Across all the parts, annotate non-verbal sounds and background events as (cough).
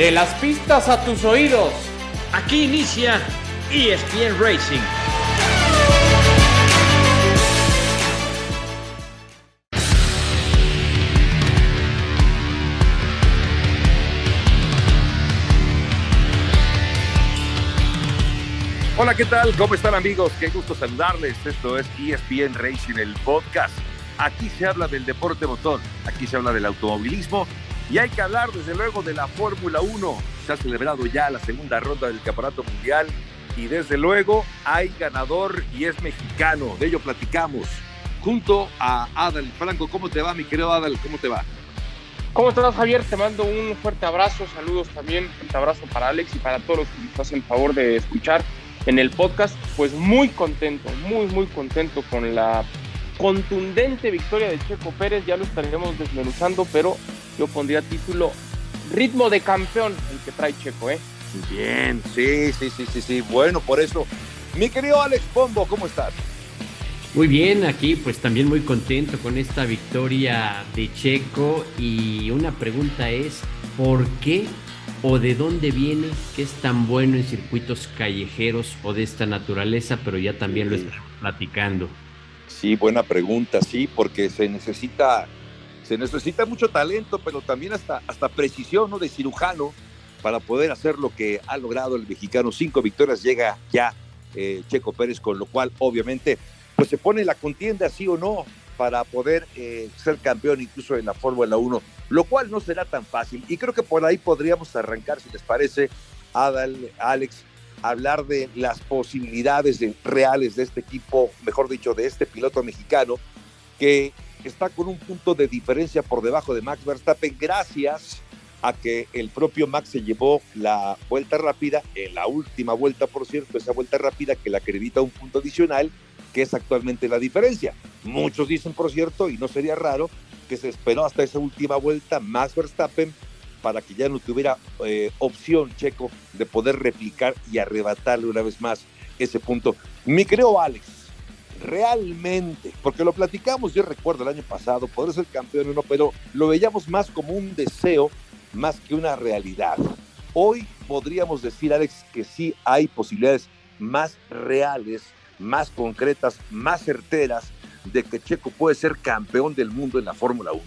De las pistas a tus oídos. Aquí inicia ESPN Racing. Hola, ¿qué tal? ¿Cómo están amigos? Qué gusto saludarles. Esto es ESPN Racing, el podcast. Aquí se habla del deporte motor, aquí se habla del automovilismo y hay que hablar desde luego de la Fórmula 1. Se ha celebrado ya la segunda ronda del Campeonato Mundial y desde luego hay ganador y es mexicano. De ello platicamos junto a Adal Franco. ¿Cómo te va, mi querido Adal? ¿Cómo te va? ¿Cómo estás, Javier? Te mando un fuerte abrazo, saludos también, un fuerte abrazo para Alex y para todos los que nos hacen favor de escuchar en el podcast. Pues muy contento, muy, muy contento con la contundente victoria de Checo Pérez, ya lo estaremos desmenuzando, pero yo pondría título ritmo de campeón el que trae Checo, ¿eh? Bien, sí, sí, sí, sí, sí. Bueno, por eso, mi querido Alex Pombo, ¿cómo estás? Muy bien, aquí pues también muy contento con esta victoria de Checo y una pregunta es, ¿por qué o de dónde viene que es tan bueno en circuitos callejeros o de esta naturaleza, pero ya también lo estamos platicando? Sí, buena pregunta, sí, porque se necesita, se necesita mucho talento, pero también hasta, hasta precisión, ¿no? De cirujano para poder hacer lo que ha logrado el mexicano. Cinco victorias llega ya eh, Checo Pérez, con lo cual obviamente pues se pone la contienda sí o no para poder eh, ser campeón incluso en la Fórmula 1, lo cual no será tan fácil. Y creo que por ahí podríamos arrancar, si les parece, Adal, Alex, hablar de las posibilidades reales de este equipo, mejor dicho, de este piloto mexicano, que está con un punto de diferencia por debajo de Max Verstappen, gracias a que el propio Max se llevó la vuelta rápida, en la última vuelta, por cierto, esa vuelta rápida que le acredita un punto adicional, que es actualmente la diferencia. Muchos dicen, por cierto, y no sería raro, que se esperó hasta esa última vuelta Max Verstappen para que ya no tuviera eh, opción Checo de poder replicar y arrebatarle una vez más ese punto. Me creo, Alex, realmente, porque lo platicamos, yo recuerdo el año pasado, poder ser campeón o no, pero lo veíamos más como un deseo más que una realidad. Hoy podríamos decir, Alex, que sí hay posibilidades más reales, más concretas, más certeras de que Checo puede ser campeón del mundo en la Fórmula 1.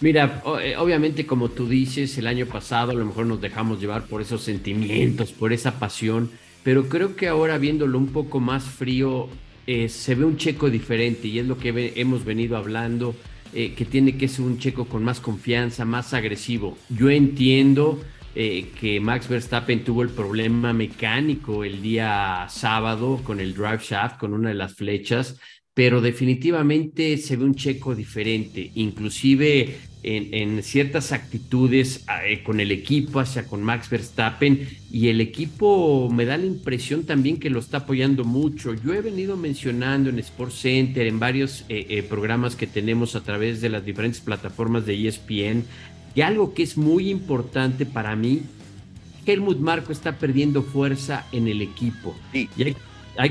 Mira, eh, obviamente como tú dices, el año pasado a lo mejor nos dejamos llevar por esos sentimientos, por esa pasión, pero creo que ahora viéndolo un poco más frío, eh, se ve un checo diferente y es lo que hemos venido hablando, eh, que tiene que ser un checo con más confianza, más agresivo. Yo entiendo que Max Verstappen tuvo el problema mecánico el día sábado con el drive shaft, con una de las flechas, pero definitivamente se ve un checo diferente, inclusive en, ciertas actitudes eh, con el equipo, hacia con Max Verstappen, y el equipo me da la impresión también que lo está apoyando mucho. Yo he venido mencionando en Sports Center, en varios eh, eh, programas que tenemos a través de las diferentes plataformas de ESPN, que algo que es muy importante para mí, Helmut Marco está perdiendo fuerza en el equipo. Sí. Y hay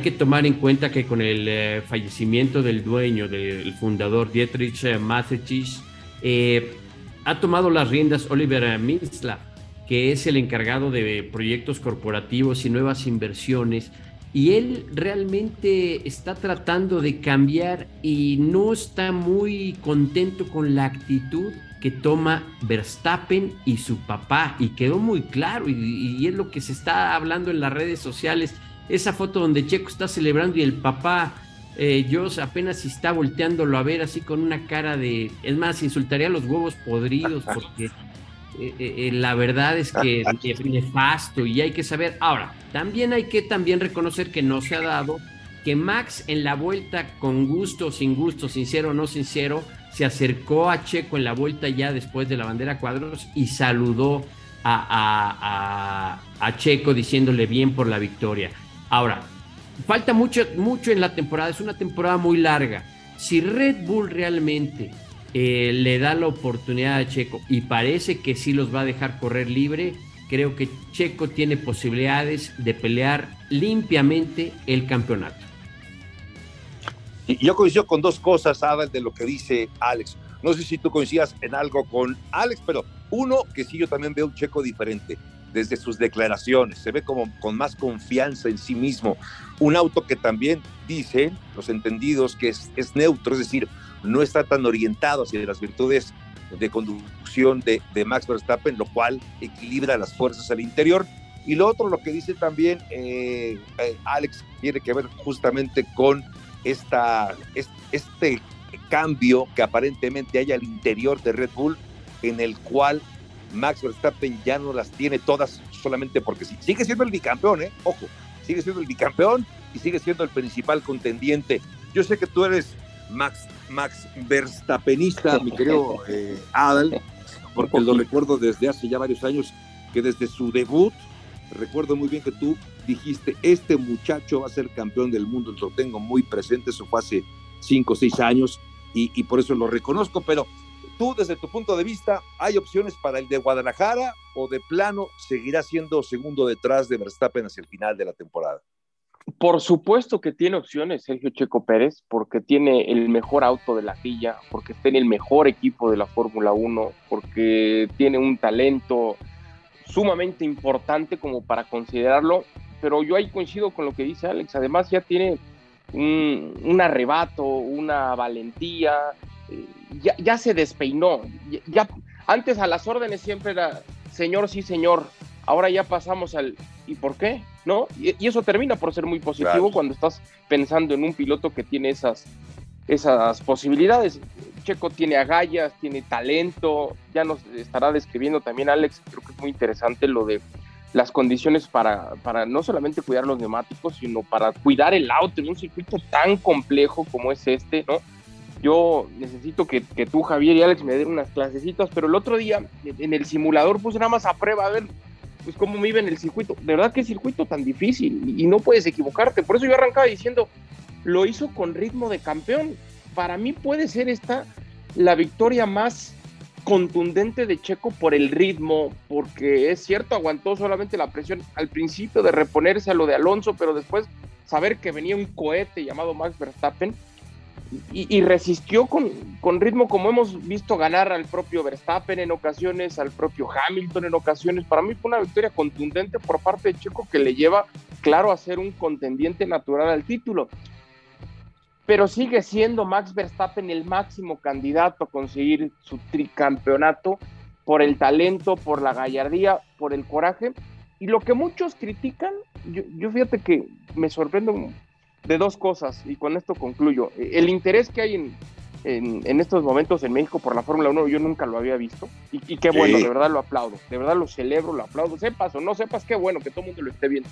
que tomar en cuenta que con el eh, fallecimiento del dueño, del fundador Dietrich eh, Mateschitz, eh, ha tomado las riendas Oliver Minzlaff, que es el encargado de proyectos corporativos y nuevas inversiones. Y él realmente está tratando de cambiar y no está muy contento con la actitud que toma Verstappen y su papá. Y quedó muy claro y, y es lo que se está hablando en las redes sociales esa foto donde Checo está celebrando y el papá eh, apenas está volteándolo a ver así con una cara de, es más, insultaría a los huevos podridos porque eh, eh, la verdad es que es (laughs) nefasto y hay que saber. Ahora, también hay que también reconocer que no se ha dado que Max en la vuelta con gusto, sin gusto, sincero o no sincero, se acercó a Checo en la vuelta ya después de la bandera cuadros y saludó a, a, a Checo diciéndole bien por la victoria. Ahora, falta mucho, mucho en la temporada, es una temporada muy larga. Si Red Bull realmente eh, le da la oportunidad a Checo y parece que sí los va a dejar correr libre, creo que Checo tiene posibilidades de pelear limpiamente el campeonato. Yo coincido con dos cosas, Adal, de lo que dice Alex. No sé si tú coincidas en algo con Alex, pero Uno, que sí, yo también veo un checo diferente desde sus declaraciones, se ve como con más confianza en sí mismo. Un auto que también dicen los entendidos que es, neutro, es decir, no está tan orientado hacia las virtudes de conducción de, de, Max Verstappen, lo cual equilibra las fuerzas al interior. Y lo otro, lo que dice también eh, eh, Alex, tiene que ver justamente con esta, este cambio que aparentemente hay al interior de Red Bull, en el cual Max Verstappen ya no las tiene todas solamente porque sí. Sigue siendo el bicampeón, ¿eh? Ojo, sigue siendo el bicampeón y sigue siendo el principal contendiente. Yo sé que tú eres Max, Max Verstappenista, mi querido eh, porque lo recuerdo desde hace ya varios años, que desde su debut, recuerdo muy bien que tú dijiste, este muchacho va a ser campeón del mundo, lo tengo muy presente, eso fue hace cinco o seis años, y por eso lo reconozco, pero desde tu punto de vista, ¿hay opciones para el de Guadalajara o de plano seguirá siendo segundo detrás de Verstappen hacia el final de la temporada? Por supuesto que tiene opciones Sergio Checo Pérez, porque tiene el mejor auto de la villa, porque está en el mejor equipo de la Fórmula 1, porque tiene un talento sumamente importante como para considerarlo, pero yo ahí coincido con lo que dice Alex, además ya tiene un, arrebato, una valentía, ya, ya, se despeinó, ya, ya, antes a las órdenes siempre era señor, sí señor, ahora ya pasamos al ¿y por qué? ¿No? Y, y eso termina por ser muy positivo claro. cuando estás pensando en un piloto que tiene esas, esas posibilidades. Checo tiene agallas, tiene talento, ya nos estará describiendo también Alex, creo que es muy interesante lo de las condiciones para, para no solamente cuidar los neumáticos, sino para cuidar el auto en un circuito tan complejo como es este, ¿no? Yo necesito que, que tú, Javier y Alex, me den unas clasecitas, pero el otro día en el simulador puse nada más a prueba a ver pues cómo vive en el circuito. De verdad que circuito tan difícil y no puedes equivocarte. Por eso yo arrancaba diciendo, lo hizo con ritmo de campeón. Para mí puede ser esta la victoria más contundente de Checo por el ritmo, porque es cierto, aguantó solamente la presión al principio de reponerse a lo de Alonso, pero después saber que venía un cohete llamado Max Verstappen y, resistió con, con, ritmo como hemos visto ganar al propio Verstappen en ocasiones, al propio Hamilton en ocasiones. Para mí fue una victoria contundente por parte de Checo que le lleva, claro, a ser un contendiente natural al título. Pero sigue siendo Max Verstappen el máximo candidato a conseguir su tricampeonato por el talento, por la gallardía, por el coraje. Y lo que muchos critican, yo, yo fíjate que me sorprendo de dos cosas, y con esto concluyo. El interés que hay en, en, en estos momentos en México por la Fórmula 1, yo nunca lo había visto, y, y qué bueno, sí. de verdad lo aplaudo, de verdad lo celebro, lo aplaudo, sepas o no sepas, qué bueno que todo el mundo lo esté viendo.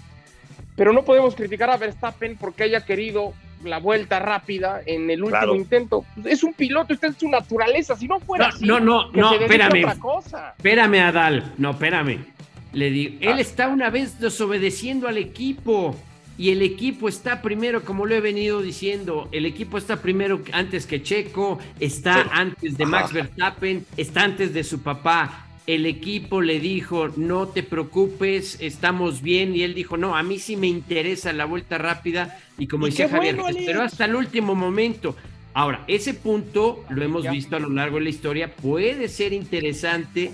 Pero no podemos criticar a Verstappen porque haya querido la vuelta rápida en el último claro. intento. Es un piloto, esta es su naturaleza, si no fuera no, así, no, no, no, espérame. Otra cosa. Espérame, Adal, no, espérame. Le digo, ah. él está una vez desobedeciendo al equipo y el equipo está primero, como lo he venido diciendo, el equipo está primero antes que Checo, está sí. antes de Max Ajá. Verstappen, está antes de su papá. El equipo le dijo, no te preocupes, estamos bien. Y él dijo, no, a mí sí me interesa la vuelta rápida. Y como decía Javier, bueno, esperó hasta el último momento. Ahora, ese punto lo hemos visto a lo largo de la historia, puede ser interesante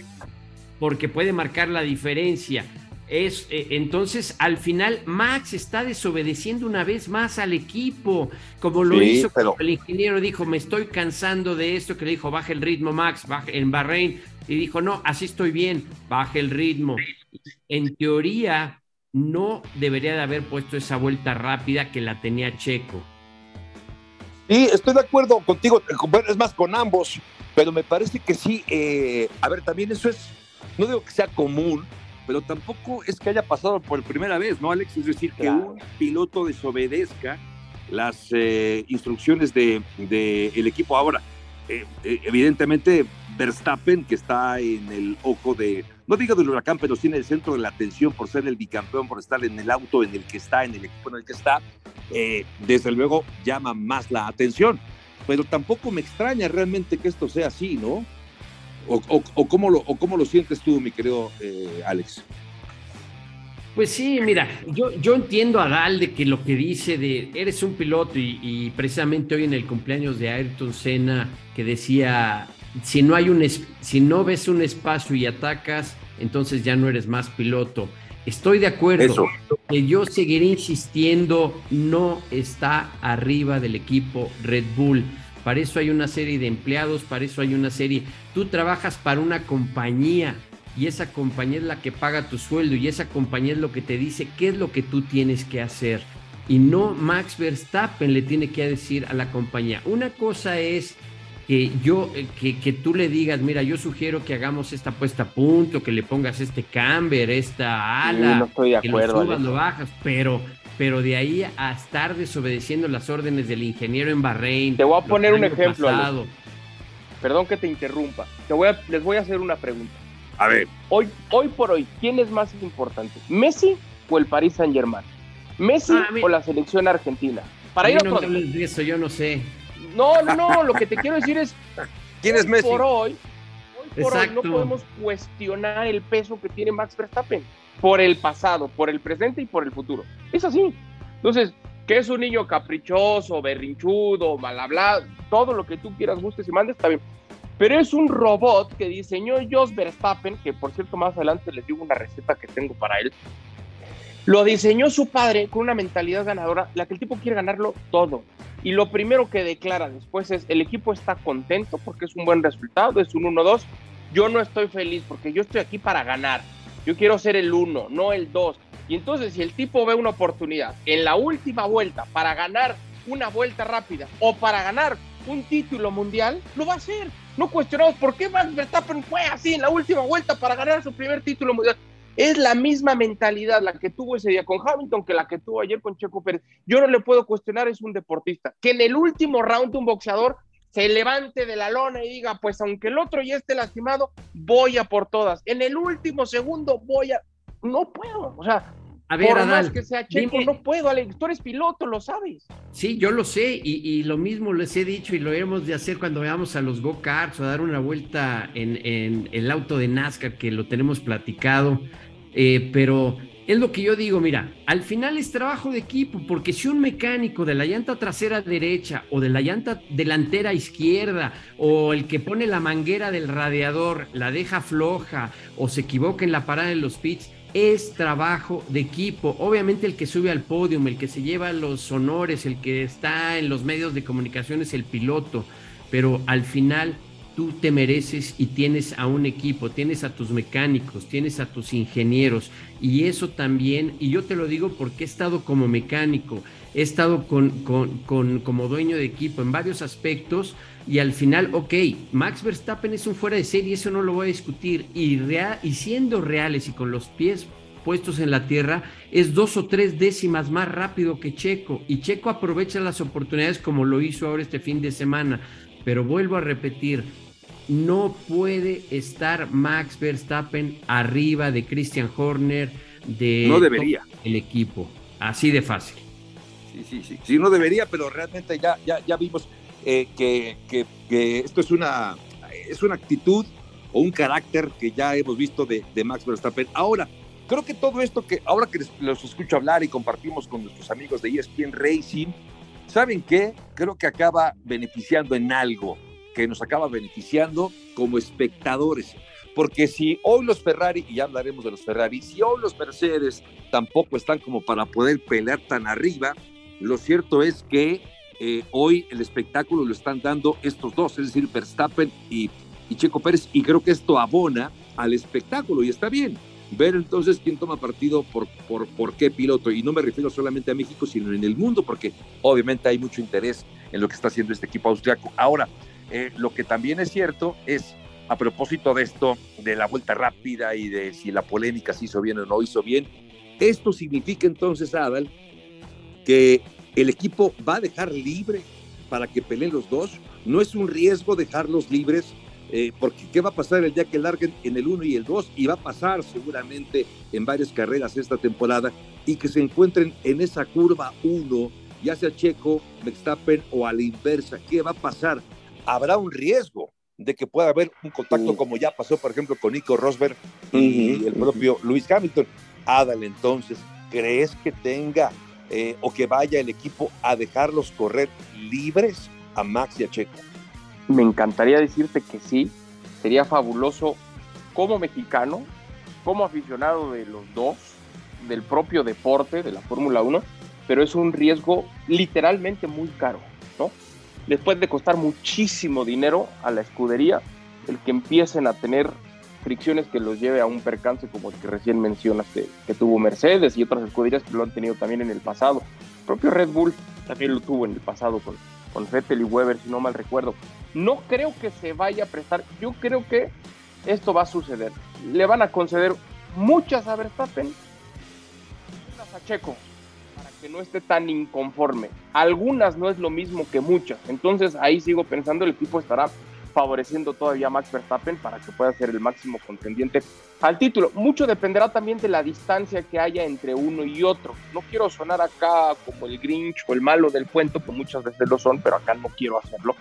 porque puede marcar la diferencia. Es, eh, entonces, al final, Max está desobedeciendo una vez más al equipo, como lo sí, hizo pero... el ingeniero dijo, me estoy cansando de esto, que le dijo, baja el ritmo, Max, baja en Bahrein, y dijo, no, así estoy bien, baja el ritmo. En teoría, no debería de haber puesto esa vuelta rápida que la tenía Checo. Sí, estoy de acuerdo contigo, es más, con ambos, pero me parece que sí, eh, a ver, también eso es, no digo que sea común, pero tampoco es que haya pasado por primera vez, ¿no, Alex? Es decir, que un piloto desobedezca las eh, instrucciones del de, de equipo. Ahora, eh, eh, evidentemente, Verstappen, que está en el ojo de, no digo del huracán, pero sí en el centro de la atención por ser el bicampeón, por estar en el auto en el que está, en el equipo en el que está, eh, desde luego llama más la atención. Pero tampoco me extraña realmente que esto sea así, ¿no? O, o, o, cómo, lo, o cómo lo sientes tú, mi querido eh, Alex. Pues sí, mira, yo, yo entiendo a Dal de que lo que dice de eres un piloto y, y, precisamente hoy en el cumpleaños de Ayrton Senna que decía si no hay un si no ves un espacio y atacas, entonces ya no eres más piloto. Estoy de acuerdo. Que yo seguiré insistiendo, no está arriba del equipo Red Bull. Para eso hay una serie de empleados, para eso hay una serie. Tú trabajas para una compañía y esa compañía es la que paga tu sueldo y esa compañía es lo que te dice qué es lo que tú tienes que hacer. Y no Max Verstappen le tiene que decir a la compañía. Una cosa es que yo, eh, que, que, tú le digas, mira, yo sugiero que hagamos esta puesta a punto, que le pongas este camber, esta ala, no estoy de acuerdo, que lo subas, lo bajas, pero, pero de ahí a estar desobedeciendo las órdenes del ingeniero en Bahrein. Te voy a poner un ejemplo. Perdón que te interrumpa. Te voy a, les voy a hacer una pregunta. A ver. Hoy, hoy por hoy, ¿quién es más importante? ¿Messi o el Paris Saint Germain? ¿Messi ah, o la selección argentina? Para ir a no de eso, yo no sé. No, no, no, lo que te quiero decir es. (laughs) ¿Quién es Messi? Por hoy, hoy por hoy no podemos cuestionar el peso que tiene Max Verstappen por el pasado, por el presente y por el futuro. Es así. Entonces, que es un niño caprichoso, berrinchudo, mal hablado, todo lo que tú quieras, gustes y mandes, está bien. Pero es un robot que diseñó Jos Verstappen, que por cierto más adelante les digo una receta que tengo para él. Lo diseñó su padre con una mentalidad ganadora, la que el tipo quiere ganarlo todo. Y lo primero que declara después es, el equipo está contento porque es un buen resultado, es un 1-2. Yo no estoy feliz porque yo estoy aquí para ganar. Yo quiero ser el 1, no el 2. Y entonces si el tipo ve una oportunidad en la última vuelta para ganar una vuelta rápida o para ganar un título mundial, lo va a hacer. No cuestionamos por qué Max Verstappen fue así en la última vuelta para ganar su primer título mundial. Es la misma mentalidad la que tuvo ese día con Hamilton que la que tuvo ayer con Checo Pérez. Yo no le puedo cuestionar, es un deportista. Que en el último round un boxeador se levante de la lona y diga, pues aunque el otro ya esté lastimado, voy a por todas. En el último segundo voy a... No puedo, o sea, a ver, Por más que sea Checo, no puedo, Alex. Tú eres piloto, lo sabes. Sí, yo lo sé, y, lo mismo les he dicho y lo hemos de hacer cuando vayamos a los go-karts o a dar una vuelta en, en, el auto de NASCAR, que lo tenemos platicado. Eh, pero es lo que yo digo, mira, al final es trabajo de equipo, porque si un mecánico de la llanta trasera derecha o de la llanta delantera izquierda o el que pone la manguera del radiador la deja floja o se equivoca en la parada de los pits, es trabajo de equipo. Obviamente el que sube al podio, el que se lleva los honores, el que está en los medios de comunicación es el piloto, pero al final tú te mereces y tienes a un equipo, tienes a tus mecánicos, tienes a tus ingenieros. Y eso también, y yo te lo digo porque he estado como mecánico, he estado con, con, como dueño de equipo en varios aspectos y al final, ok, Max Verstappen es un fuera de serie, eso no lo voy a discutir. Y, y siendo reales y con los pies puestos en la tierra, es dos o tres décimas más rápido que Checo. Y Checo aprovecha las oportunidades como lo hizo ahora este fin de semana. Pero vuelvo a repetir, no puede estar Max Verstappen arriba de Christian Horner, de no debería. el equipo. Así de fácil. Sí, sí, sí. Sí, no debería, pero realmente ya, ya, ya vimos eh, que, que, esto es una, es una actitud o un carácter que ya hemos visto de, de Max Verstappen. Ahora, creo que todo esto que ahora que los escucho hablar y compartimos con nuestros amigos de ESPN Racing, ¿saben qué? Creo que acaba beneficiando en algo que nos acaba beneficiando como espectadores. Porque si hoy los Ferrari, y ya hablaremos de los Ferrari, si hoy los Mercedes tampoco están como para poder pelear tan arriba, lo cierto es que eh, hoy el espectáculo lo están dando estos dos, es decir, Verstappen y, y Checo Pérez, y creo que esto abona al espectáculo y está bien. Ver entonces quién toma partido por, por, por qué piloto, y no me refiero solamente a México, sino en el mundo, porque obviamente hay mucho interés en lo que está haciendo este equipo austriaco. Ahora, eh, lo que también es cierto es, a propósito de esto, de la vuelta rápida y de si la polémica se hizo bien o no hizo bien, esto significa entonces, Adal, que el equipo va a dejar libre para que peleen los dos. No es un riesgo dejarlos libres, eh, porque ¿qué va a pasar el día que larguen en el 1 y el 2? Y va a pasar seguramente en varias carreras esta temporada y que se encuentren en esa curva 1, ya sea Checo, Verstappen o a la inversa. ¿Qué va a pasar? Habrá un riesgo de que pueda haber un contacto como ya pasó, por ejemplo, con Nico Rosberg y el propio Luis Hamilton. Adal, entonces, ¿crees que tenga eh, o que vaya el equipo a dejarlos correr libres a Max y a Checo? me encantaría decirte que sí, sería fabuloso como mexicano, como aficionado de los dos, del propio deporte, de la Fórmula 1, pero es un riesgo literalmente muy caro, ¿no? Después de costar muchísimo dinero a la escudería, el que empiecen a tener fricciones que los lleve a un percance como el que recién mencionaste, que tuvo Mercedes y otras escuderías que lo han tenido también en el pasado. El propio Red Bull también lo tuvo en el pasado con, con Vettel y Weber, si no mal recuerdo. No creo que se vaya a prestar, yo creo que esto va a suceder. Le van a conceder muchas a Verstappen, unas a Checo, para que no esté tan inconforme. Algunas no es lo mismo que muchas. Entonces ahí sigo pensando, el equipo estará favoreciendo todavía a Max Verstappen para que pueda ser el máximo contendiente al título. Mucho dependerá también de la distancia que haya entre uno y otro. No quiero sonar acá como el Grinch o el malo del cuento, que muchas veces lo son, pero acá no quiero hacerlo.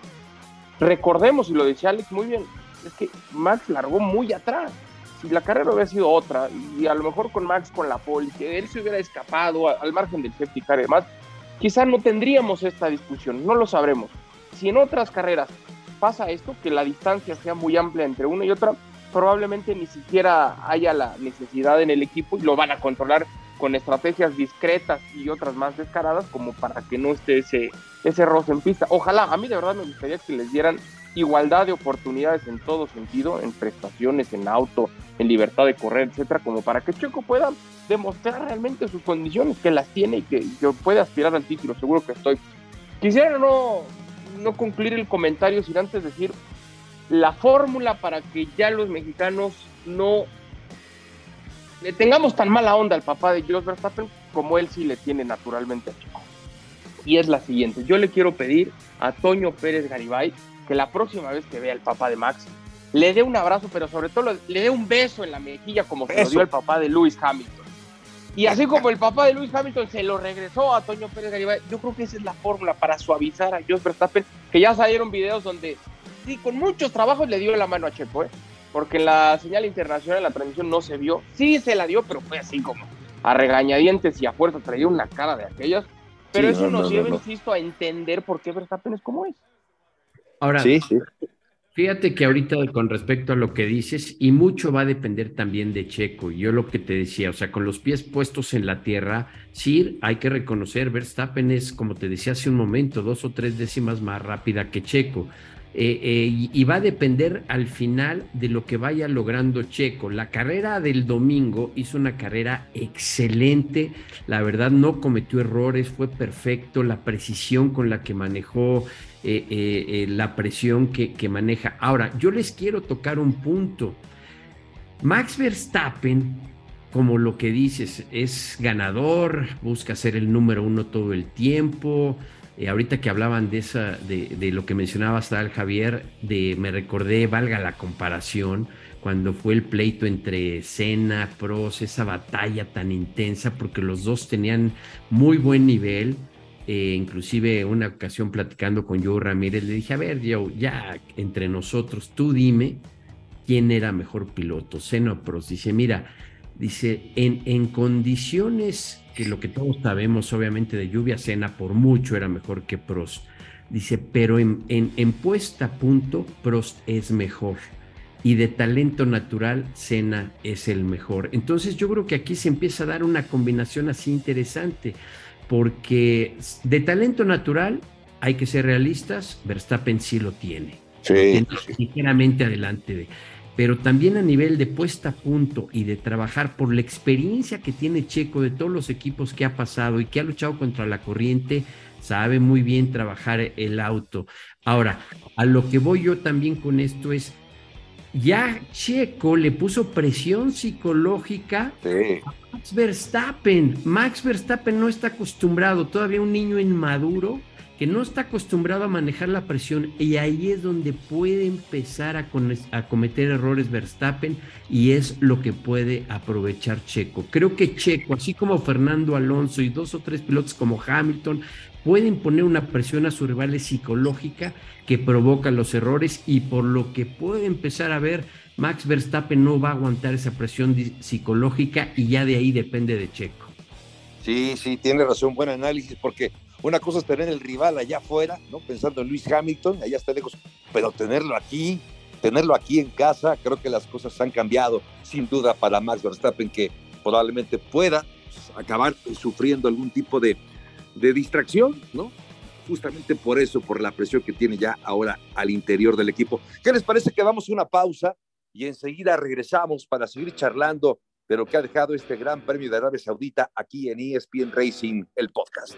Recordemos, y lo decía Alex muy bien, es que Max largó muy atrás. Si la carrera hubiera sido otra, y a lo mejor con Max con la pole, que él se hubiera escapado al margen del safety car y demás, quizá no tendríamos esta discusión, no lo sabremos. Si en otras carreras pasa esto, que la distancia sea muy amplia entre una y otra, probablemente ni siquiera haya la necesidad en el equipo y lo van a controlar con estrategias discretas y otras más descaradas como para que no esté ese, ese roce en pista. Ojalá, a mí de verdad me gustaría que les dieran igualdad de oportunidades en todo sentido, en prestaciones, en auto, en libertad de correr, etcétera, como para que Checo pueda demostrar realmente sus condiciones, que las tiene y que, que puede aspirar al título, seguro que estoy. Quisiera no no concluir el comentario sin antes decir la fórmula para que ya los mexicanos no le tengamos tan mala onda al papá de Jos Verstappen como él sí le tiene naturalmente a Chico. Y es la siguiente, yo le quiero pedir a Toño Pérez Garibay que la próxima vez que vea al papá de Max le dé un abrazo, pero sobre todo le dé un beso en la mejilla como se lo dio el papá de Lewis Hamilton. Y así como el papá de Luis Hamilton se lo regresó a Toño Pérez Garibay, yo creo que esa es la fórmula para suavizar a Jos Verstappen, que ya salieron videos donde sí, con muchos trabajos le dio la mano a Checo, ¿eh? porque en la señal internacional, en la transmisión no se vio, sí se la dio, pero fue así como a regañadientes y a fuerza, traía una cara de aquellas, pero eso nos lleva, insisto, a entender por qué Verstappen es como es. Ahora, sí, sí. Fíjate que ahorita con respecto a lo que dices, y mucho va a depender también de Checo, yo lo que te decía, o sea, con los pies puestos en la tierra, sí, hay que reconocer, Verstappen es, como te decía hace un momento, dos o tres décimas más rápida que Checo. Eh, eh, y, va a depender al final de lo que vaya logrando Checo. La carrera del domingo hizo una carrera excelente, la verdad no cometió errores, fue perfecto, la precisión con la que manejó eh, la presión que, maneja. Ahora, yo les quiero tocar un punto. Max Verstappen como lo que dices, es ganador, busca ser el número uno todo el tiempo, eh, ahorita que hablaban de esa, de, lo que mencionaba hasta el Javier, de me recordé, valga la comparación, cuando fue el pleito entre Senna, Pros, esa batalla tan intensa, porque los dos tenían muy buen nivel. Eh, inclusive una ocasión platicando con Joe Ramírez, le dije, a ver, Joe, ya entre nosotros, tú dime quién era mejor piloto, Prost. Dice, mira, dice, en, en condiciones que lo que todos sabemos, obviamente, de lluvia cena, por mucho era mejor que Prost. Dice, pero en, en, puesta a punto, Prost es mejor. Y de talento natural, Cena es el mejor. Entonces yo creo que aquí se empieza a dar una combinación así interesante, porque de talento natural, hay que ser realistas, Verstappen sí lo tiene. Sí. Ligeramente adelante de pero también a nivel de puesta a punto y de trabajar por la experiencia que tiene Checo de todos los equipos que ha pasado y que ha luchado contra la corriente, sabe muy bien trabajar el auto. Ahora, a lo que voy yo también con esto es, ya Checo le puso presión psicológica a Max Verstappen. Max Verstappen no está acostumbrado, todavía un niño inmaduro que no está acostumbrado a manejar la presión y ahí es donde puede empezar a, cometer errores Verstappen y es lo que puede aprovechar Checo. Creo que Checo, así como Fernando Alonso y dos o tres pilotos como Hamilton, pueden poner una presión a sus rivales psicológica que provoca los errores y por lo que puede empezar a ver, Max Verstappen no va a aguantar esa presión psicológica y ya de ahí depende de Checo. Sí, sí, tiene razón, buen análisis, porque Una cosa es tener el rival allá afuera, ¿no? Pensando en Luis Hamilton, allá está lejos, pero tenerlo aquí, tenerlo aquí en casa, creo que las cosas han cambiado, sin duda, para Max Verstappen, que probablemente pueda pues, acabar sufriendo algún tipo de, de distracción, ¿no? Justamente por eso, por la presión que tiene ya ahora al interior del equipo. ¿Qué les parece que damos una pausa y enseguida regresamos para seguir charlando de lo que ha dejado este Gran Premio de Arabia Saudita aquí en ESPN Racing, el podcast?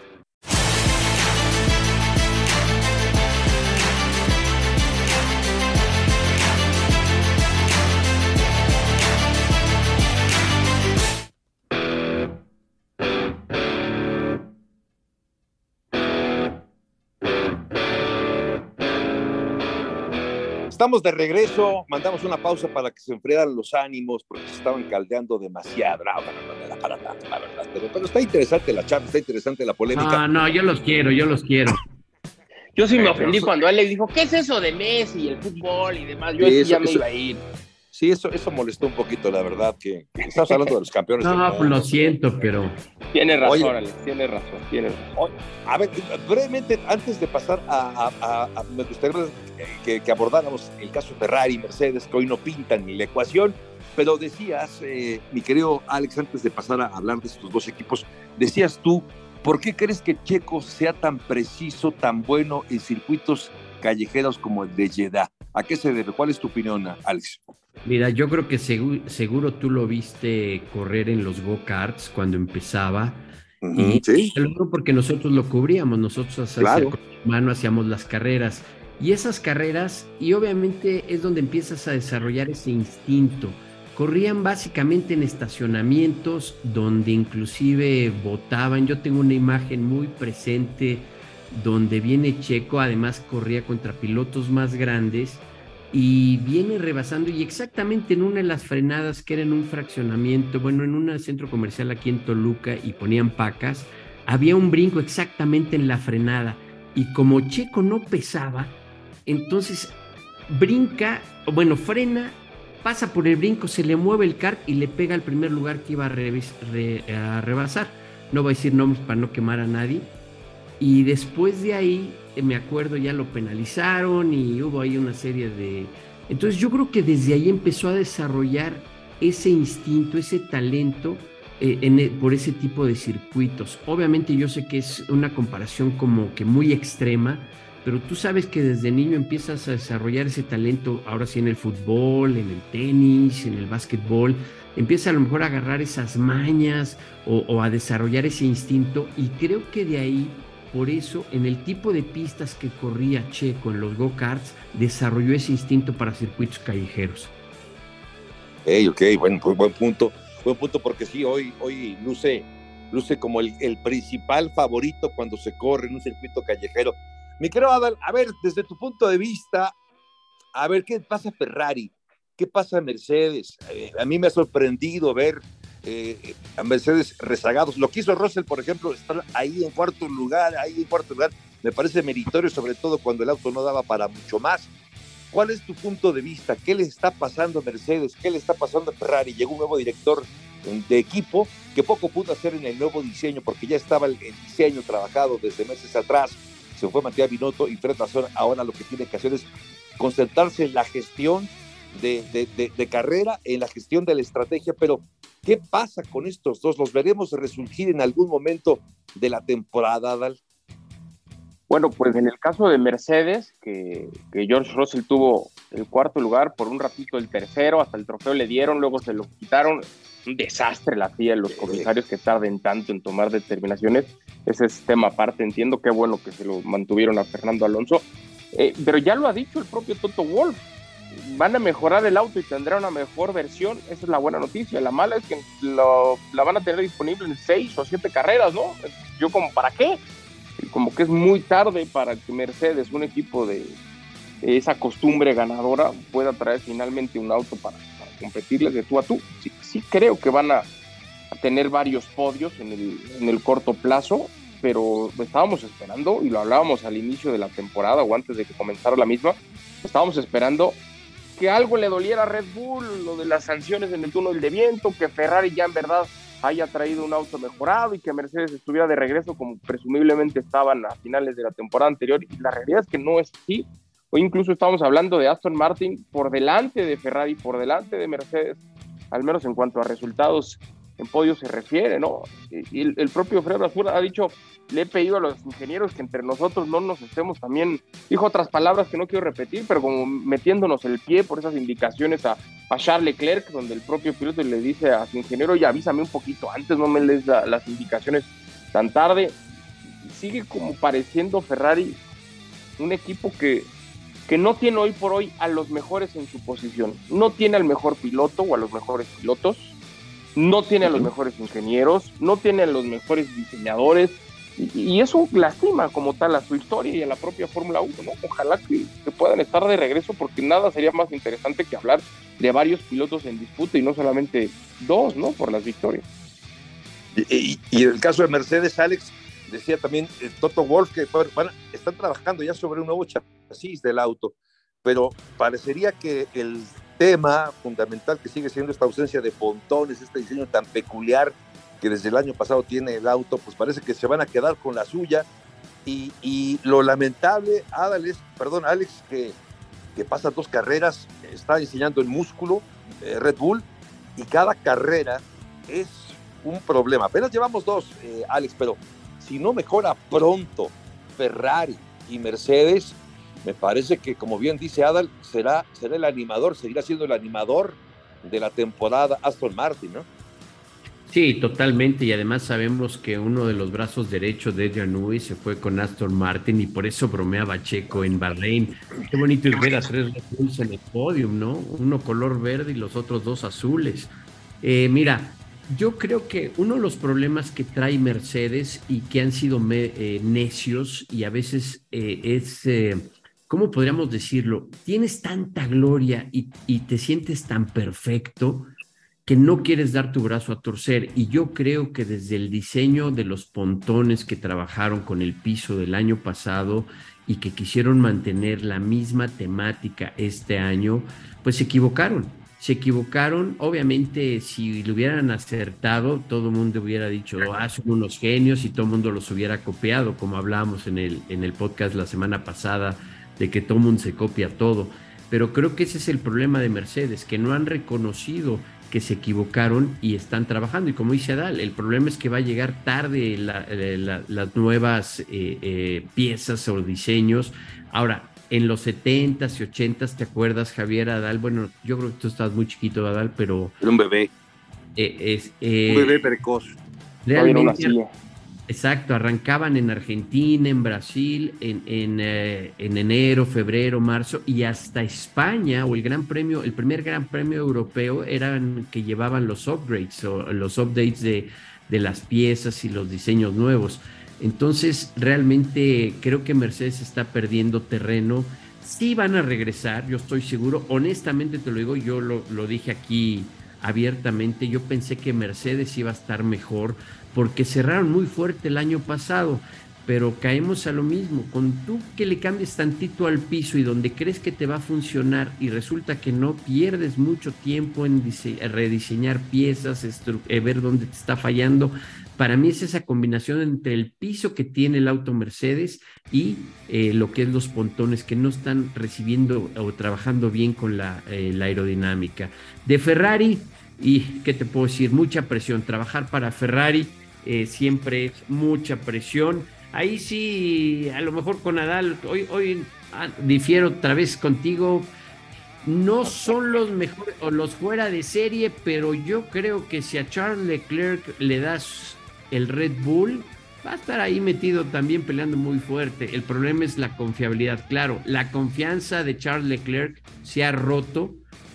Estamos de regreso, mandamos una pausa para que se enfriaran los ánimos porque se estaban caldeando demasiado. No, no, no, para tanto, la verdad. Pero, pero, está interesante la charla, está interesante la polémica. Ah, no, yo los quiero, yo los quiero. Yo sí me ofendí cuando él le dijo, ¿qué es eso de Messi y el fútbol y demás? Yo sí, eso, ya me eso, iba a ir. Sí, eso, eso molestó un poquito, la verdad, que, estás (laughs) hablando de los campeones. no, pues lo siento, pero. Tiene razón, Oye, Alex, tiene razón, tiene razón. A ver, brevemente, antes de pasar a, a, a, a me gustaría que, que, abordáramos el caso Ferrari y Mercedes, que hoy no pintan ni la ecuación, pero decías, eh, mi querido Alex, antes de pasar a hablar de estos dos equipos, decías tú, ¿por qué crees que Checo sea tan preciso, tan bueno en circuitos callejeros como el de Jeddah? ¿A qué se debe? ¿Cuál es tu opinión, Alex? Mira, yo creo que seguro, seguro tú lo viste correr en los go-karts cuando empezaba. Uh -huh, y sí. porque nosotros lo cubríamos, nosotros claro. mano hacíamos las carreras. Y esas carreras, y obviamente es donde empiezas a desarrollar ese instinto. Corrían básicamente en estacionamientos donde inclusive votaban. Yo tengo una imagen muy presente donde viene Checo, además corría contra pilotos más grandes y viene rebasando y exactamente en una de las frenadas que era en un fraccionamiento, bueno, en un centro comercial aquí en Toluca y ponían pacas, había un brinco exactamente en la frenada y como Checo no pesaba, entonces brinca, bueno, frena, pasa por el brinco, se le mueve el kart y le pega al primer lugar que iba a, re, re, a rebasar. No voy a decir nombres para no quemar a nadie. Y después de ahí me acuerdo ya lo penalizaron y hubo ahí una serie de... Entonces yo creo que desde ahí empezó a desarrollar ese instinto, ese talento eh, en, por ese tipo de circuitos. Obviamente yo sé que es una comparación como que muy extrema, pero tú sabes que desde niño empiezas a desarrollar ese talento, ahora sí en el fútbol, en el tenis, en el básquetbol, empieza a lo mejor a agarrar esas mañas o a desarrollar ese instinto y creo que de ahí por eso, en el tipo de pistas que corría Checo en los go-karts, desarrolló ese instinto para circuitos callejeros. Hey, ok, buen, buen punto. Buen punto porque sí, hoy, hoy luce, luce como el, principal favorito cuando se corre en un circuito callejero. Mi querido Adal, a ver, desde tu punto de vista, a ver, ¿qué pasa Ferrari? ¿Qué pasa Mercedes? Eh, a mí me ha sorprendido ver eh, a Mercedes rezagados. Lo que hizo Russell, por ejemplo, estar ahí en cuarto lugar, ahí en cuarto lugar, me parece meritorio, sobre todo cuando el auto no daba para mucho más. ¿Cuál es tu punto de vista? ¿Qué le está pasando a Mercedes? ¿Qué le está pasando a Ferrari? Llegó un nuevo director de equipo que poco pudo hacer en el nuevo diseño porque ya estaba el, diseño trabajado desde meses atrás. Se fue Matías Binotto y Fred Vasseur. Ahora lo que tiene que hacer es concentrarse en la gestión de, carrera, en la gestión de la estrategia, pero ¿qué pasa con estos dos? ¿Los veremos resurgir en algún momento de la temporada, Adal? Bueno, pues en el caso de Mercedes, que, que, George Russell tuvo el cuarto lugar, por un ratito el tercero, hasta el trofeo le dieron, luego se lo quitaron. Un desastre la FIA, los comisarios que tarden tanto en tomar determinaciones. Ese es tema aparte, entiendo qué bueno que se lo mantuvieron a Fernando Alonso. Eh, pero ya lo ha dicho el propio Toto Wolf, van a mejorar el auto y tendrá una mejor versión, esa es la buena noticia. La mala es que lo, la van a tener disponible en seis o siete carreras, ¿no? Yo como, ¿para qué? Como que es muy tarde para que Mercedes, un equipo de esa costumbre ganadora, pueda traer finalmente un auto para, para competirles de tú a tú. Sí, creo que van a, a tener varios podios en el, en el corto plazo, pero estábamos esperando, y lo hablábamos al inicio de la temporada o antes de que comenzara la misma, estábamos esperando que algo le doliera a Red Bull, lo de las sanciones en el túnel de viento, que Ferrari ya en verdad haya traído un auto mejorado y que Mercedes estuviera de regreso como presumiblemente estaban a finales de la temporada anterior. Y la realidad es que no es así. Hoy incluso estamos hablando de Aston Martin por delante de Ferrari, por delante de Mercedes, al menos en cuanto a resultados en podio se refiere, ¿no? Y el, propio Fred Brasura ha dicho, le he pedido a los ingenieros que entre nosotros no nos estemos también, dijo otras palabras que no quiero repetir, pero como metiéndonos el pie por esas indicaciones a, a Charles Leclerc, donde el propio piloto le dice a su ingeniero, ya avísame un poquito antes, no me lees las indicaciones tan tarde. Sigue como pareciendo Ferrari un equipo que, que no tiene hoy por hoy a los mejores en su posición, no tiene al mejor piloto o a los mejores pilotos, no tiene a los mejores ingenieros, no tiene a los mejores diseñadores, y, eso lastima como tal a su historia y a la propia Fórmula 1, ¿no? Ojalá que, puedan estar de regreso porque nada sería más interesante que hablar de varios pilotos en disputa y no solamente dos, ¿no? Por las victorias. Y, en el caso de Mercedes, Alex, decía también eh, Toto Wolf que están trabajando ya sobre un nuevo chasis del auto, pero parecería que el tema fundamental que sigue siendo esta ausencia de pontones, este diseño tan peculiar que desde el año pasado tiene el auto, pues parece que se van a quedar con la suya. Y, lo lamentable, Adales, perdón, Alex, que, que pasa dos carreras, está diseñando el músculo eh, Red Bull y cada carrera es un problema. Apenas llevamos dos, eh, Alex, pero si no mejora pronto Ferrari y Mercedes, me parece que, como bien dice Adal, será, será el animador, seguirá siendo el animador de la temporada Aston Martin, ¿no? Sí, totalmente. Y además sabemos que uno de los brazos derechos de Newey se fue con Aston Martin y por eso bromeaba Checo en Bahrein. Qué bonito es ver a tres Red en el podium, ¿no? Uno color verde y los otros dos azules. Eh, mira, yo creo que uno de los problemas que trae Mercedes y que han sido eh, necios y a veces eh, es ¿cómo podríamos decirlo? Tienes tanta gloria y, te sientes tan perfecto que no quieres dar tu brazo a torcer. Y yo creo que desde el diseño de los pontones que trabajaron con el piso del año pasado y que quisieron mantener la misma temática este año, pues se equivocaron. Se equivocaron, obviamente si lo hubieran acertado, todo el mundo hubiera dicho, ah, son unos genios y todo el mundo los hubiera copiado, como hablábamos en el, en el podcast la semana pasada de que todo mundo se copia todo. Pero creo que ese es el problema de Mercedes, que no han reconocido que se equivocaron y están trabajando. Y como dice Adal, el problema es que va a llegar tarde eh, las nuevas eh, eh, piezas o diseños. Ahora, en los 70s y 80s, ¿te acuerdas, Javier Adal? Bueno, yo creo que tú estás muy chiquito, Adal, pero... Era un bebé. es, un bebé precoz. Realmente, Exacto, arrancaban en Argentina, en Brasil, en, eh, en, enero, febrero, marzo y hasta España o el Gran Premio, el primer Gran Premio europeo eran que llevaban los upgrades o los updates de, de las piezas y los diseños nuevos. Entonces, realmente creo que Mercedes está perdiendo terreno. Sí van a regresar, yo estoy seguro. Honestamente te lo digo, yo lo, lo dije aquí abiertamente. Yo pensé que Mercedes iba a estar mejor porque cerraron muy fuerte el año pasado, pero caemos a lo mismo. Con tú que le cambies tantito al piso y donde crees que te va a funcionar y resulta que no pierdes mucho tiempo en rediseñar piezas, eh, ver dónde te está fallando. Para mí es esa combinación entre el piso que tiene el auto Mercedes y eh, lo que es los pontones que no están recibiendo o trabajando bien con la, eh, aerodinámica. De Ferrari, y qué te puedo decir, mucha presión. Trabajar para Ferrari eh, siempre es mucha presión. Ahí sí, a lo mejor con Nadal, hoy, hoy ah, difiero otra vez contigo. No son los mejores o los fuera de serie, pero yo creo que si a Charles Leclerc le das el Red Bull, va a estar ahí metido también peleando muy fuerte. El problema es la confiabilidad. Claro, la confianza de Charles Leclerc se ha roto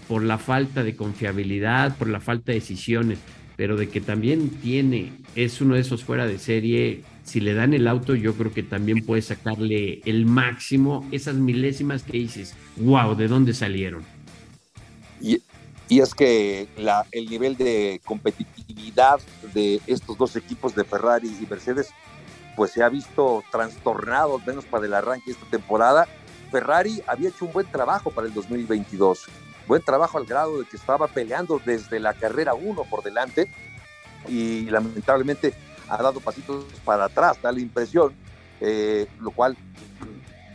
por la falta de confiabilidad, por la falta de decisiones, pero de que también tiene, es uno de esos fuera de serie, si le dan el auto, yo creo que también puede sacarle el máximo, esas milésimas que dices, wow, ¿de dónde salieron? Y, y es que la, el nivel de competitividad de estos dos equipos de Ferrari y Mercedes, pues se ha visto trastornado, al menos para el arranque esta temporada. Ferrari había hecho un buen trabajo para el 2022 buen trabajo al grado de que estaba peleando desde la carrera 1 por delante y lamentablemente ha dado pasitos para atrás, da la impresión, eh, lo cual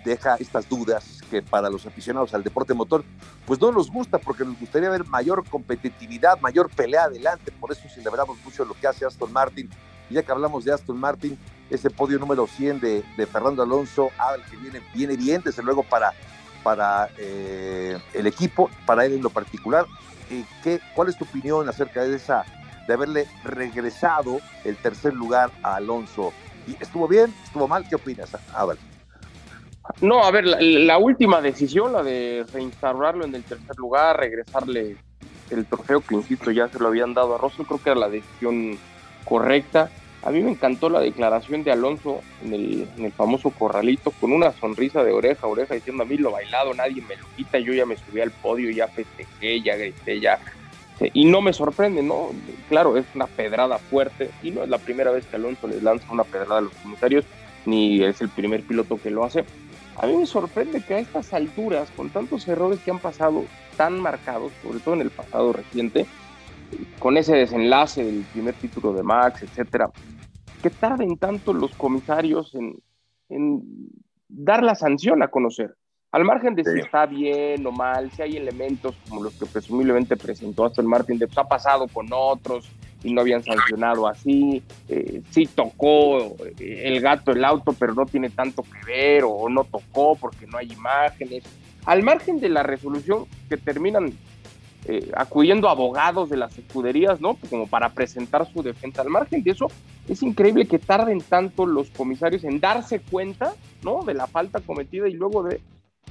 deja estas dudas que para los aficionados al deporte motor, pues no nos gusta porque nos gustaría ver mayor competitividad, mayor pelea adelante, por eso celebramos mucho lo que hace Aston Martin. Y ya que hablamos de Aston Martin, ese podio número 100 de, Fernando Alonso, habla que viene, viene bien, desde luego, para, para eh, el equipo, para él en lo particular. ¿Y qué, ¿Cuál es tu opinión acerca de esa de haberle regresado el tercer lugar a Alonso? ¿Y ¿Estuvo bien? ¿Estuvo mal? ¿Qué opinas, Abel? No, a ver, la, la, última decisión, la de reinstaurarlo en el tercer lugar, regresarle el trofeo que, insisto, ya se lo habían dado a Russell, creo que era la decisión correcta. A mí me encantó la declaración de Alonso en el, famoso corralito con una sonrisa de oreja a oreja diciendo a mí lo bailado nadie me lo quita, yo ya me subí al podio, ya festejé, ya grité, ya... Y no me sorprende, ¿no? Claro, es una pedrada fuerte y no es la primera vez que Alonso le lanza una pedrada a los comisarios, ni es el primer piloto que lo hace. A mí me sorprende que a estas alturas, con tantos errores que han pasado tan marcados, sobre todo en el pasado reciente, con ese desenlace del primer título de Max, etcétera, que tarden tanto los comisarios en, en, dar la sanción a conocer. Al margen de sí. si está bien o mal, si hay elementos como los que presumiblemente presentó Aston Martin, de pues ha pasado con otros y no habían sancionado así, eh, sí tocó eh, el gato el auto, pero no tiene tanto que ver, o no tocó porque no hay imágenes. Al margen de la resolución que terminan eh, acudiendo abogados de las escuderías, ¿no? Como para presentar su defensa. Al margen de eso, es increíble que tarden tanto los comisarios en darse cuenta, ¿no? De la falta cometida y luego de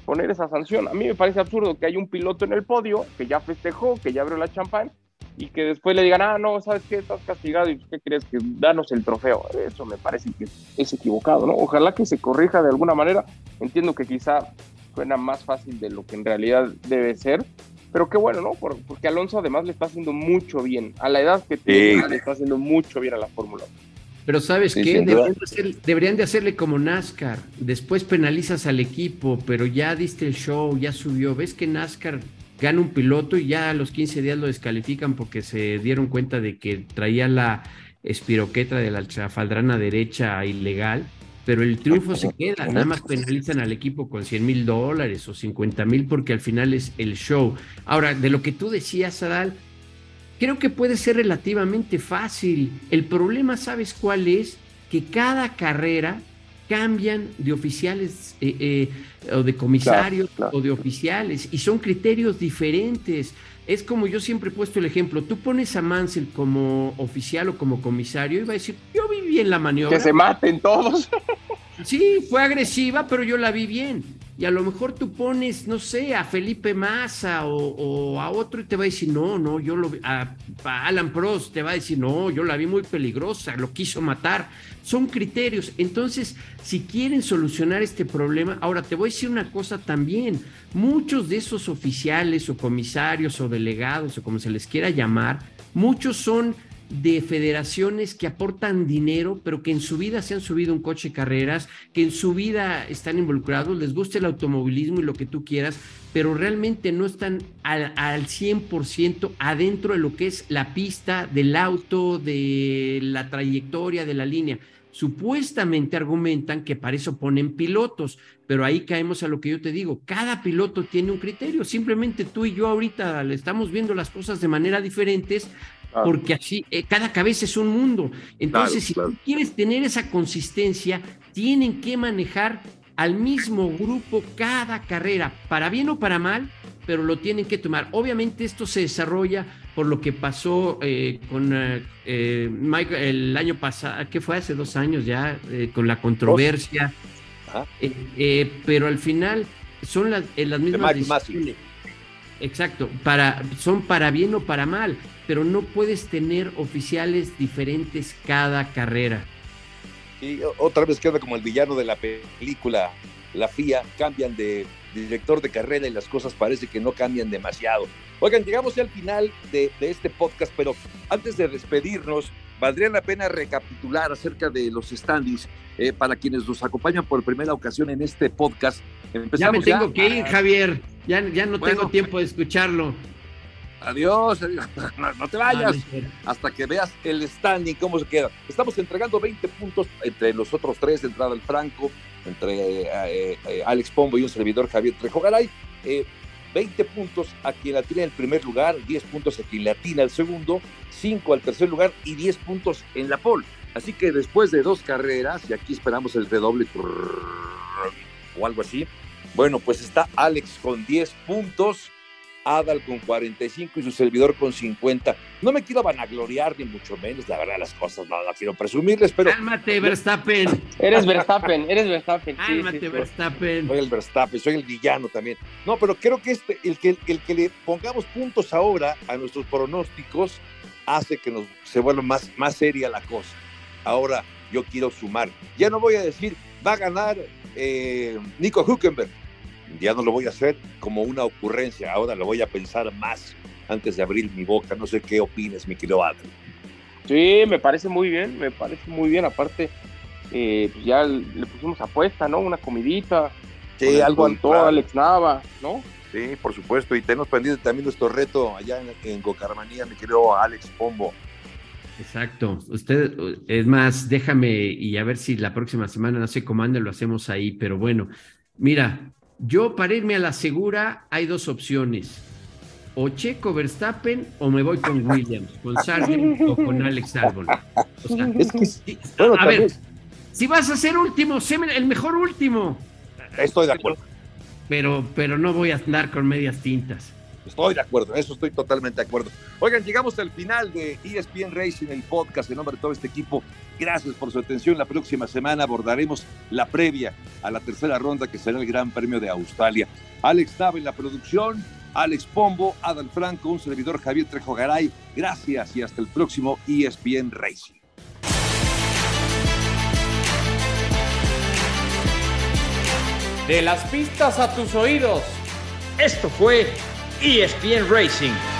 poner esa sanción. A mí me parece absurdo que hay un piloto en el podio que ya festejó, que ya abrió la champán y que después le digan, ah, no, ¿sabes qué? Estás castigado y ¿qué crees? Que danos el trofeo. Eso me parece que es equivocado, ¿no? Ojalá que se corrija de alguna manera. Entiendo que quizá suena más fácil de lo que en realidad debe ser, pero qué bueno, ¿no? porque Alonso además le está haciendo mucho bien. A la edad que tiene, le está haciendo mucho bien a la Fórmula 1. Pero ¿sabes sí, qué? Deberían de, hacer, deberían de, hacerle como NASCAR. Después penalizas al equipo, pero ya diste el show, ya subió. ¿Ves que NASCAR gana un piloto y ya a los 15 días lo descalifican porque se dieron cuenta de que traía la espiroqueta de la chafaldrana derecha ilegal? Pero el triunfo se queda, nada más penalizan al equipo con 100 mil dólares o 50 mil porque al final es el show. Ahora, de lo que tú decías, Adal, creo que puede ser relativamente fácil. El problema, ¿sabes cuál es? Que cada carrera cambian de oficiales eh, eh, o de comisarios claro, claro. o de oficiales y son criterios diferentes. Es como yo siempre he puesto el ejemplo, tú pones a Mansell como oficial o como comisario y va a decir, yo vi bien la maniobra. Que se maten todos. (laughs) Sí, fue agresiva, pero yo la vi bien. Y a lo mejor tú pones, no sé, a Felipe Massa o, a otro y te va a decir, no, no, yo lo vi, a, a, Alan Prost te va a decir, no, yo la vi muy peligrosa, lo quiso matar. Son criterios. Entonces, si quieren solucionar este problema, ahora te voy a decir una cosa también. Muchos de esos oficiales o comisarios o delegados o como se les quiera llamar, muchos son de federaciones que aportan dinero, pero que en su vida se han subido un coche de carreras, que en su vida están involucrados, les gusta el automovilismo y lo que tú quieras, pero realmente no están al, al 100% adentro de lo que es la pista del auto, de la trayectoria, de la línea. Supuestamente argumentan que para eso ponen pilotos, pero ahí caemos a lo que yo te digo, cada piloto tiene un criterio, simplemente tú y yo ahorita le estamos viendo las cosas de manera diferentes, Claro. porque así eh, cada cabeza es un mundo. Entonces, claro, si tú quieres tener esa consistencia, tienen que manejar al mismo grupo cada carrera, para bien o para mal, pero lo tienen que tomar. Obviamente esto se desarrolla por lo que pasó eh, con eh, Mike el año pasado, que fue hace dos años ya, eh, con la controversia, pero al final son las, las mismas decisiones. Exacto, para, son para bien o para mal, pero no puedes tener oficiales diferentes cada carrera. Y otra vez queda como el villano de la película, la FIA, cambian de director de carrera y las cosas parece que no cambian demasiado. Oigan, llegamos ya al final de, de este podcast, pero antes de despedirnos, valdría la pena recapitular acerca de los standings eh, para quienes nos acompañan por primera ocasión en este podcast. Empezamos ya me tengo ya. que ir, Javier. Ya, ya no bueno, tengo tiempo de escucharlo. Adiós, (laughs) No, te vayas hasta que veas el standing, cómo se queda. Estamos entregando 20 puntos entre los otros tres de entrada al Franco, entre eh, eh, Alex Pombo y un servidor Javier Trejo Garay. 20 puntos a quien atina el primer lugar, 10 puntos a quien le atina el segundo, 5 al tercer lugar y 10 puntos en la pole. Así que después de dos carreras, y aquí esperamos el redoble o algo así, bueno, pues está Alex con 10 puntos, Adal con 45 y su servidor con 50. No me quiero vanagloriar ni mucho menos, la verdad las cosas no, quiero presumirles, pero... Cálmate, Verstappen. Eres Verstappen, eres Verstappen. Cálmate, Verstappen. Soy el Verstappen, soy el villano también. No, pero creo que este, el que, el que le pongamos puntos ahora a nuestros pronósticos hace que nos, se vuelva más, más seria la cosa. Ahora yo quiero sumar. Ya no voy a decir, va a ganar eh, Nico Huckenberg ya no lo voy a hacer como una ocurrencia, ahora lo voy a pensar más antes de abrir mi boca. No sé qué opines, mi querido Adri. Sí, me parece muy bien, me parece muy bien. Aparte, eh, pues ya le pusimos apuesta, ¿no? Una comidita. Sí, algo a Alex Nava, ¿no? Sí, por supuesto. Y tenemos pendiente también nuestro reto allá en, en Gocarmanía, mi querido Alex Pombo. Exacto. Usted, es más, déjame y a ver si la próxima semana, no sé cómo ande, lo hacemos ahí, pero bueno, mira, yo, para irme a la segura, hay dos opciones. O Checo Verstappen o me voy con Williams, con Sargent o con Alex Albon. O sea, es que, a ver, si vas a ser último, sé el mejor último. Estoy de acuerdo. Pero, pero no voy a andar con medias tintas. Estoy de acuerdo, eso estoy totalmente de acuerdo. Oigan, llegamos al final de ESPN Racing, el podcast en nombre de todo este equipo. Gracias por su atención. La próxima semana abordaremos la previa a la tercera ronda que será el Gran Premio de Australia. Alex Nava en la producción, Alex Pombo, Adal Franco, un servidor Javier Trejo Garay. Gracias y hasta el próximo ESPN Racing. De las pistas a tus oídos. Esto fue ESPN Racing.